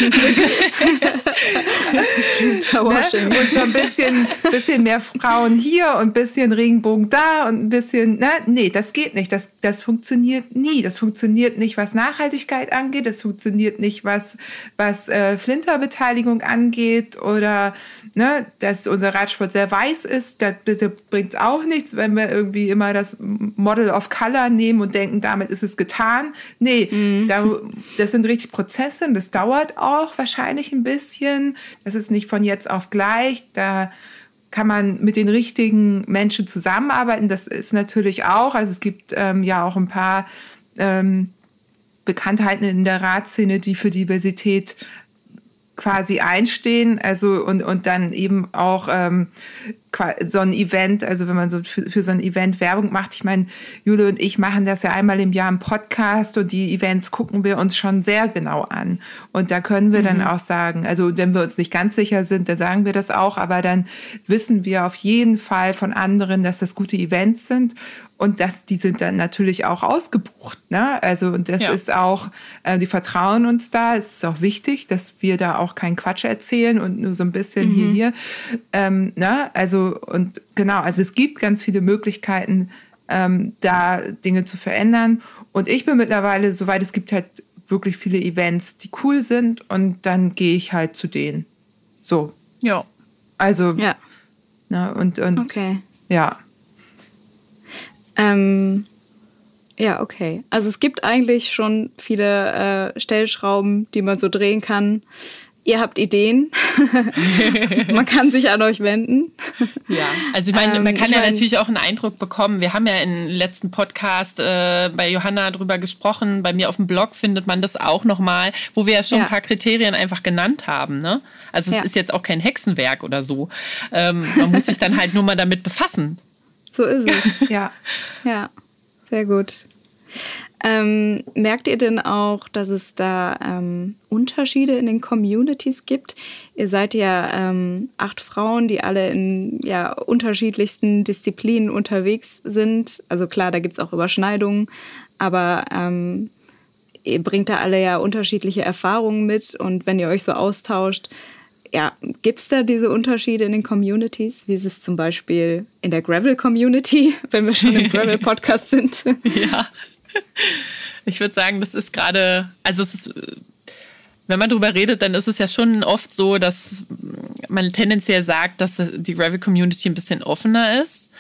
ne? Und so ein bisschen, bisschen mehr Frauen hier und ein bisschen Regenbogen da und ein bisschen, ne? nee, das geht nicht. Das, das funktioniert nie. Das funktioniert nicht, was Nachhaltigkeit angeht. Das funktioniert nicht, was, was äh, Flinterbeteiligung angeht oder ne, dass unser Radsport sehr weiß ist. Das, das bringt es auch nichts, wenn wir irgendwie immer das Model of Color nehmen und denken, damit ist es getan. Nee, mhm. da, das sind richtig Prozesse und das dauert auch wahrscheinlich ein bisschen. Das ist nicht von jetzt auf gleich. Da kann man mit den richtigen Menschen zusammenarbeiten. Das ist natürlich auch, also es gibt ähm, ja auch ein paar ähm, Bekanntheiten in der Radszene, die für Diversität quasi einstehen, also und, und dann eben auch ähm, so ein Event, also wenn man so für, für so ein Event Werbung macht, ich meine, Jule und ich machen das ja einmal im Jahr im Podcast und die Events gucken wir uns schon sehr genau an. Und da können wir mhm. dann auch sagen, also wenn wir uns nicht ganz sicher sind, dann sagen wir das auch, aber dann wissen wir auf jeden Fall von anderen, dass das gute Events sind und das, die sind dann natürlich auch ausgebucht. Ne? Also, und das ja. ist auch, äh, die vertrauen uns da. Es ist auch wichtig, dass wir da auch keinen Quatsch erzählen und nur so ein bisschen mhm. hier, hier. Ähm, ne? Also, und genau, also es gibt ganz viele Möglichkeiten, ähm, da Dinge zu verändern. Und ich bin mittlerweile, soweit es gibt halt wirklich viele Events, die cool sind und dann gehe ich halt zu denen. So. Ja. Also, ja. Ne, und, und okay. ja. Ähm, ja, okay. Also es gibt eigentlich schon viele äh, Stellschrauben, die man so drehen kann. Ihr habt Ideen. man kann sich an euch wenden. Ja, also ich meine, ähm, man kann ja mein, natürlich auch einen Eindruck bekommen. Wir haben ja im letzten Podcast äh, bei Johanna drüber gesprochen. Bei mir auf dem Blog findet man das auch nochmal, wo wir ja schon ja. ein paar Kriterien einfach genannt haben. Ne? Also es ja. ist jetzt auch kein Hexenwerk oder so. Ähm, man muss sich dann halt nur mal damit befassen. So ist es. ja. Ja, sehr gut. Ähm, merkt ihr denn auch, dass es da ähm, Unterschiede in den Communities gibt? Ihr seid ja ähm, acht Frauen, die alle in ja, unterschiedlichsten Disziplinen unterwegs sind. Also klar, da gibt es auch Überschneidungen, aber ähm, ihr bringt da alle ja unterschiedliche Erfahrungen mit und wenn ihr euch so austauscht, ja, gibt es da diese Unterschiede in den Communities? Wie ist es zum Beispiel in der Gravel-Community, wenn wir schon im Gravel-Podcast sind? ja. Ich würde sagen, das ist gerade, also es ist, wenn man darüber redet, dann ist es ja schon oft so, dass man tendenziell sagt, dass die Gravel-Community ein bisschen offener ist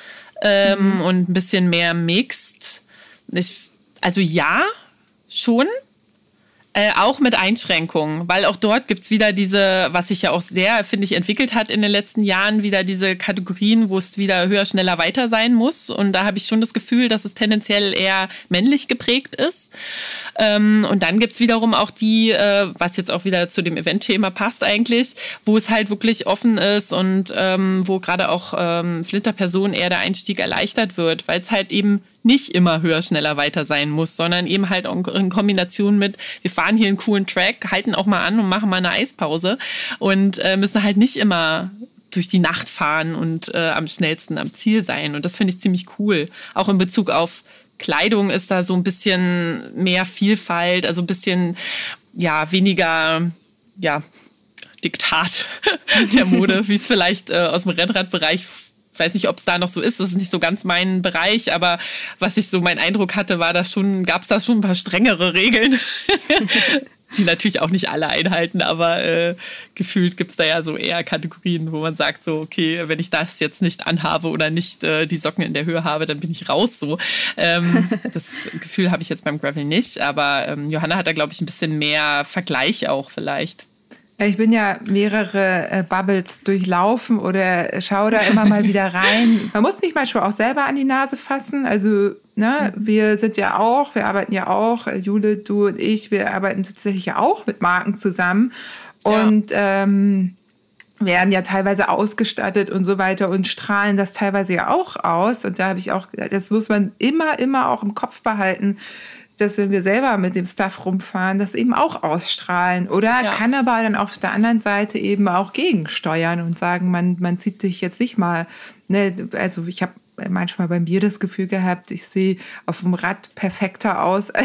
ähm, mhm. und ein bisschen mehr mixed. Ich, also ja, schon. Äh, auch mit Einschränkungen, weil auch dort gibt es wieder diese, was sich ja auch sehr, finde ich, entwickelt hat in den letzten Jahren, wieder diese Kategorien, wo es wieder höher, schneller, weiter sein muss. Und da habe ich schon das Gefühl, dass es tendenziell eher männlich geprägt ist. Ähm, und dann gibt es wiederum auch die, äh, was jetzt auch wieder zu dem Event-Thema passt eigentlich, wo es halt wirklich offen ist und ähm, wo gerade auch ähm, Flinterpersonen eher der Einstieg erleichtert wird, weil es halt eben nicht immer höher, schneller, weiter sein muss, sondern eben halt in Kombination mit, wir fahren hier einen coolen Track, halten auch mal an und machen mal eine Eispause und äh, müssen halt nicht immer durch die Nacht fahren und äh, am schnellsten am Ziel sein. Und das finde ich ziemlich cool. Auch in Bezug auf Kleidung ist da so ein bisschen mehr Vielfalt, also ein bisschen, ja, weniger, ja, Diktat der Mode, wie es vielleicht äh, aus dem Rennradbereich weiß nicht, ob es da noch so ist, das ist nicht so ganz mein Bereich, aber was ich so mein Eindruck hatte, war das schon, gab es da schon ein paar strengere Regeln. die natürlich auch nicht alle einhalten, aber äh, gefühlt gibt es da ja so eher Kategorien, wo man sagt, so, okay, wenn ich das jetzt nicht anhabe oder nicht äh, die Socken in der Höhe habe, dann bin ich raus. So. Ähm, das Gefühl habe ich jetzt beim Gravel nicht, aber ähm, Johanna hat da, glaube ich, ein bisschen mehr Vergleich auch vielleicht. Ich bin ja mehrere äh, Bubbles durchlaufen oder schaue da immer mal wieder rein. Man muss mich manchmal auch selber an die Nase fassen. Also, ne, mhm. wir sind ja auch, wir arbeiten ja auch, Jule, du und ich, wir arbeiten tatsächlich ja auch mit Marken zusammen. Und ja. ähm, werden ja teilweise ausgestattet und so weiter und strahlen das teilweise ja auch aus. Und da habe ich auch, das muss man immer, immer auch im Kopf behalten dass wenn wir selber mit dem Stuff rumfahren, das eben auch ausstrahlen. Oder ja. kann aber dann auf der anderen Seite eben auch gegensteuern und sagen, man, man zieht sich jetzt nicht mal, ne, also ich habe manchmal bei mir das Gefühl gehabt, ich sehe auf dem Rad perfekter aus.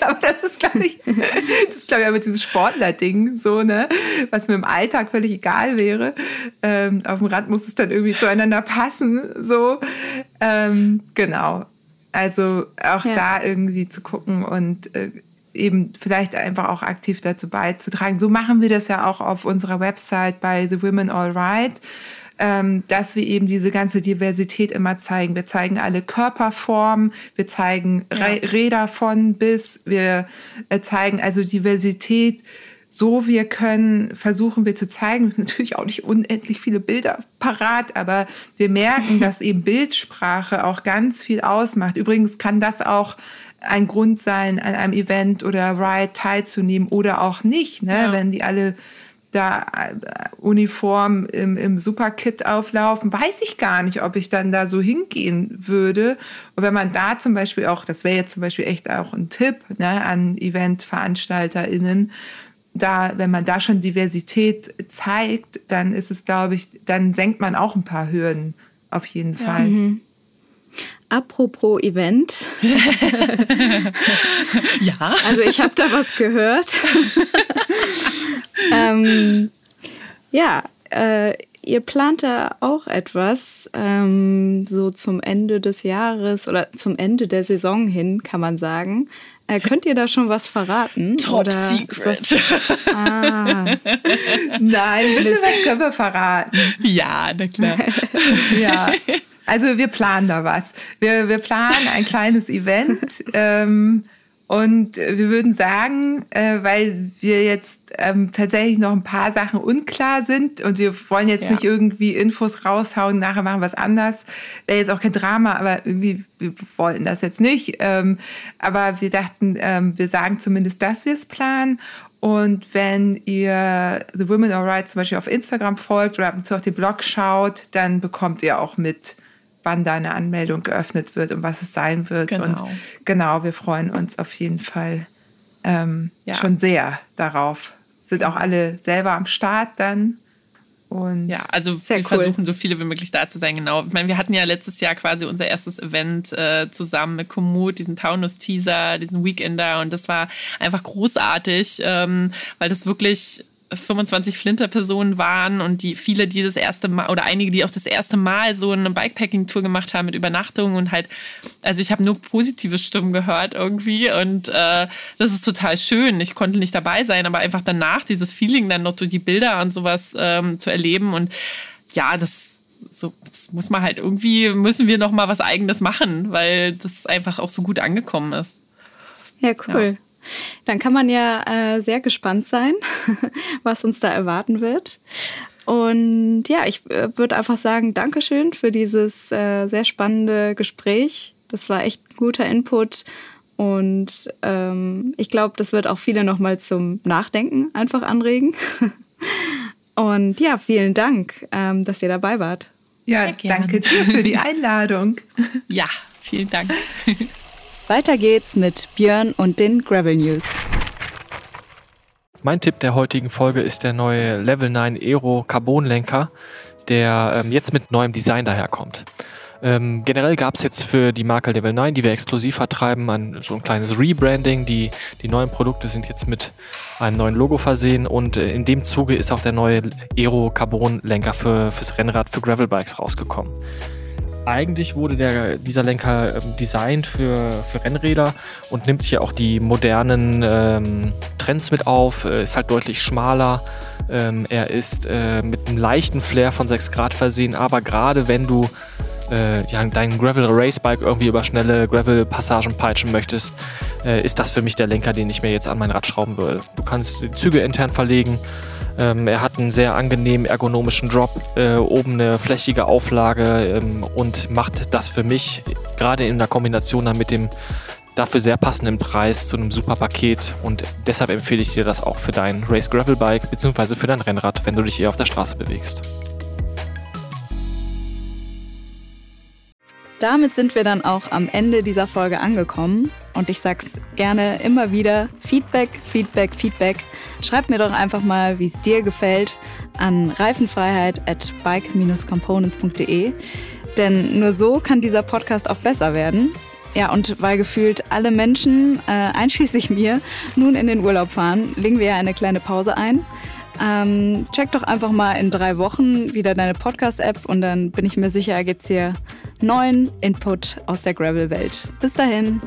Aber das ist, glaube ich, das ist, glaube ich, aber dieses Sportler-Ding, so, ne, was mir im Alltag völlig egal wäre. Ähm, auf dem Rad muss es dann irgendwie zueinander passen, so. Ähm, genau. Also auch ja. da irgendwie zu gucken und äh, eben vielleicht einfach auch aktiv dazu beizutragen. So machen wir das ja auch auf unserer Website bei The Women All Right, ähm, dass wir eben diese ganze Diversität immer zeigen. Wir zeigen alle Körperformen, wir zeigen ja. Räder von bis, wir äh, zeigen also Diversität so wir können, versuchen wir zu zeigen. Natürlich auch nicht unendlich viele Bilder parat, aber wir merken, dass eben Bildsprache auch ganz viel ausmacht. Übrigens kann das auch ein Grund sein, an einem Event oder Ride teilzunehmen oder auch nicht, ne? Ja. wenn die alle da äh, uniform im, im Superkit auflaufen, weiß ich gar nicht, ob ich dann da so hingehen würde. Und wenn man da zum Beispiel auch, das wäre jetzt zum Beispiel echt auch ein Tipp ne, an EventveranstalterInnen, da, wenn man da schon Diversität zeigt, dann ist es, glaube ich, dann senkt man auch ein paar Hürden auf jeden Fall. Ja, mhm. Apropos Event. ja. Also ich habe da was gehört. ähm, ja, äh, ihr plant da auch etwas ähm, so zum Ende des Jahres oder zum Ende der Saison hin, kann man sagen. Äh, könnt ihr da schon was verraten? Top oder Secret. Das, ah. Nein, ein bisschen was können wir verraten. Ja, na klar. ja. Also wir planen da was. Wir, wir planen ein kleines Event. Ähm, und wir würden sagen, äh, weil wir jetzt ähm, tatsächlich noch ein paar Sachen unklar sind und wir wollen jetzt ja. nicht irgendwie Infos raushauen, nachher machen wir was anders. Wäre jetzt auch kein Drama, aber irgendwie, wir wollten das jetzt nicht. Ähm, aber wir dachten, ähm, wir sagen zumindest, dass wir es planen. Und wenn ihr The Women Alright zum Beispiel auf Instagram folgt oder ab und zu auf den Blog schaut, dann bekommt ihr auch mit, wann da eine Anmeldung geöffnet wird und was es sein wird. Genau. Und genau, wir freuen uns auf jeden Fall ähm, ja. schon sehr darauf. Sind auch alle selber am Start dann. Und ja, also wir cool. versuchen so viele wie möglich da zu sein, genau. Ich meine, wir hatten ja letztes Jahr quasi unser erstes Event äh, zusammen mit Komoot, diesen Taunus-Teaser, diesen Weekender und das war einfach großartig, ähm, weil das wirklich 25 Flinter-Personen waren und die viele, die das erste Mal oder einige, die auch das erste Mal so eine Bikepacking-Tour gemacht haben mit Übernachtung und halt, also ich habe nur positive Stimmen gehört irgendwie und äh, das ist total schön. Ich konnte nicht dabei sein, aber einfach danach dieses Feeling dann noch durch die Bilder und sowas ähm, zu erleben und ja, das so das muss man halt irgendwie müssen wir noch mal was Eigenes machen, weil das einfach auch so gut angekommen ist. Ja, cool. Ja. Dann kann man ja äh, sehr gespannt sein, was uns da erwarten wird. Und ja, ich äh, würde einfach sagen, Dankeschön für dieses äh, sehr spannende Gespräch. Das war echt ein guter Input. Und ähm, ich glaube, das wird auch viele nochmal zum Nachdenken einfach anregen. Und ja, vielen Dank, ähm, dass ihr dabei wart. Ja, danke dir für die Einladung. Ja, vielen Dank. Weiter geht's mit Björn und den Gravel News. Mein Tipp der heutigen Folge ist der neue Level 9 Aero Carbon Lenker, der ähm, jetzt mit neuem Design daherkommt. Ähm, generell gab es jetzt für die Marke Level 9, die wir exklusiv vertreiben, ein, so ein kleines Rebranding. Die, die neuen Produkte sind jetzt mit einem neuen Logo versehen und äh, in dem Zuge ist auch der neue Aero Carbon Lenker für, fürs Rennrad für Gravelbikes rausgekommen. Eigentlich wurde der, dieser Lenker ähm, designt für, für Rennräder und nimmt hier auch die modernen ähm, Trends mit auf, äh, ist halt deutlich schmaler. Ähm, er ist äh, mit einem leichten Flair von 6 Grad versehen, aber gerade wenn du äh, ja, dein Gravel Racebike irgendwie über schnelle Gravel Passagen peitschen möchtest, äh, ist das für mich der Lenker, den ich mir jetzt an mein Rad schrauben würde. Du kannst die Züge intern verlegen ähm, er hat einen sehr angenehmen ergonomischen Drop, äh, oben eine flächige Auflage ähm, und macht das für mich gerade in der Kombination dann mit dem dafür sehr passenden Preis zu einem super Paket und deshalb empfehle ich dir das auch für dein Race Gravel Bike bzw. für dein Rennrad, wenn du dich eher auf der Straße bewegst. Damit sind wir dann auch am Ende dieser Folge angekommen und ich sag's gerne immer wieder: Feedback, Feedback, Feedback. Schreib mir doch einfach mal, wie es dir gefällt, an reifenfreiheit at bike-components.de. Denn nur so kann dieser Podcast auch besser werden. Ja, und weil gefühlt alle Menschen, äh, einschließlich mir, nun in den Urlaub fahren, legen wir ja eine kleine Pause ein. Ähm, check doch einfach mal in drei Wochen wieder deine Podcast-App und dann bin ich mir sicher, gibt es hier neuen Input aus der Gravel-Welt. Bis dahin.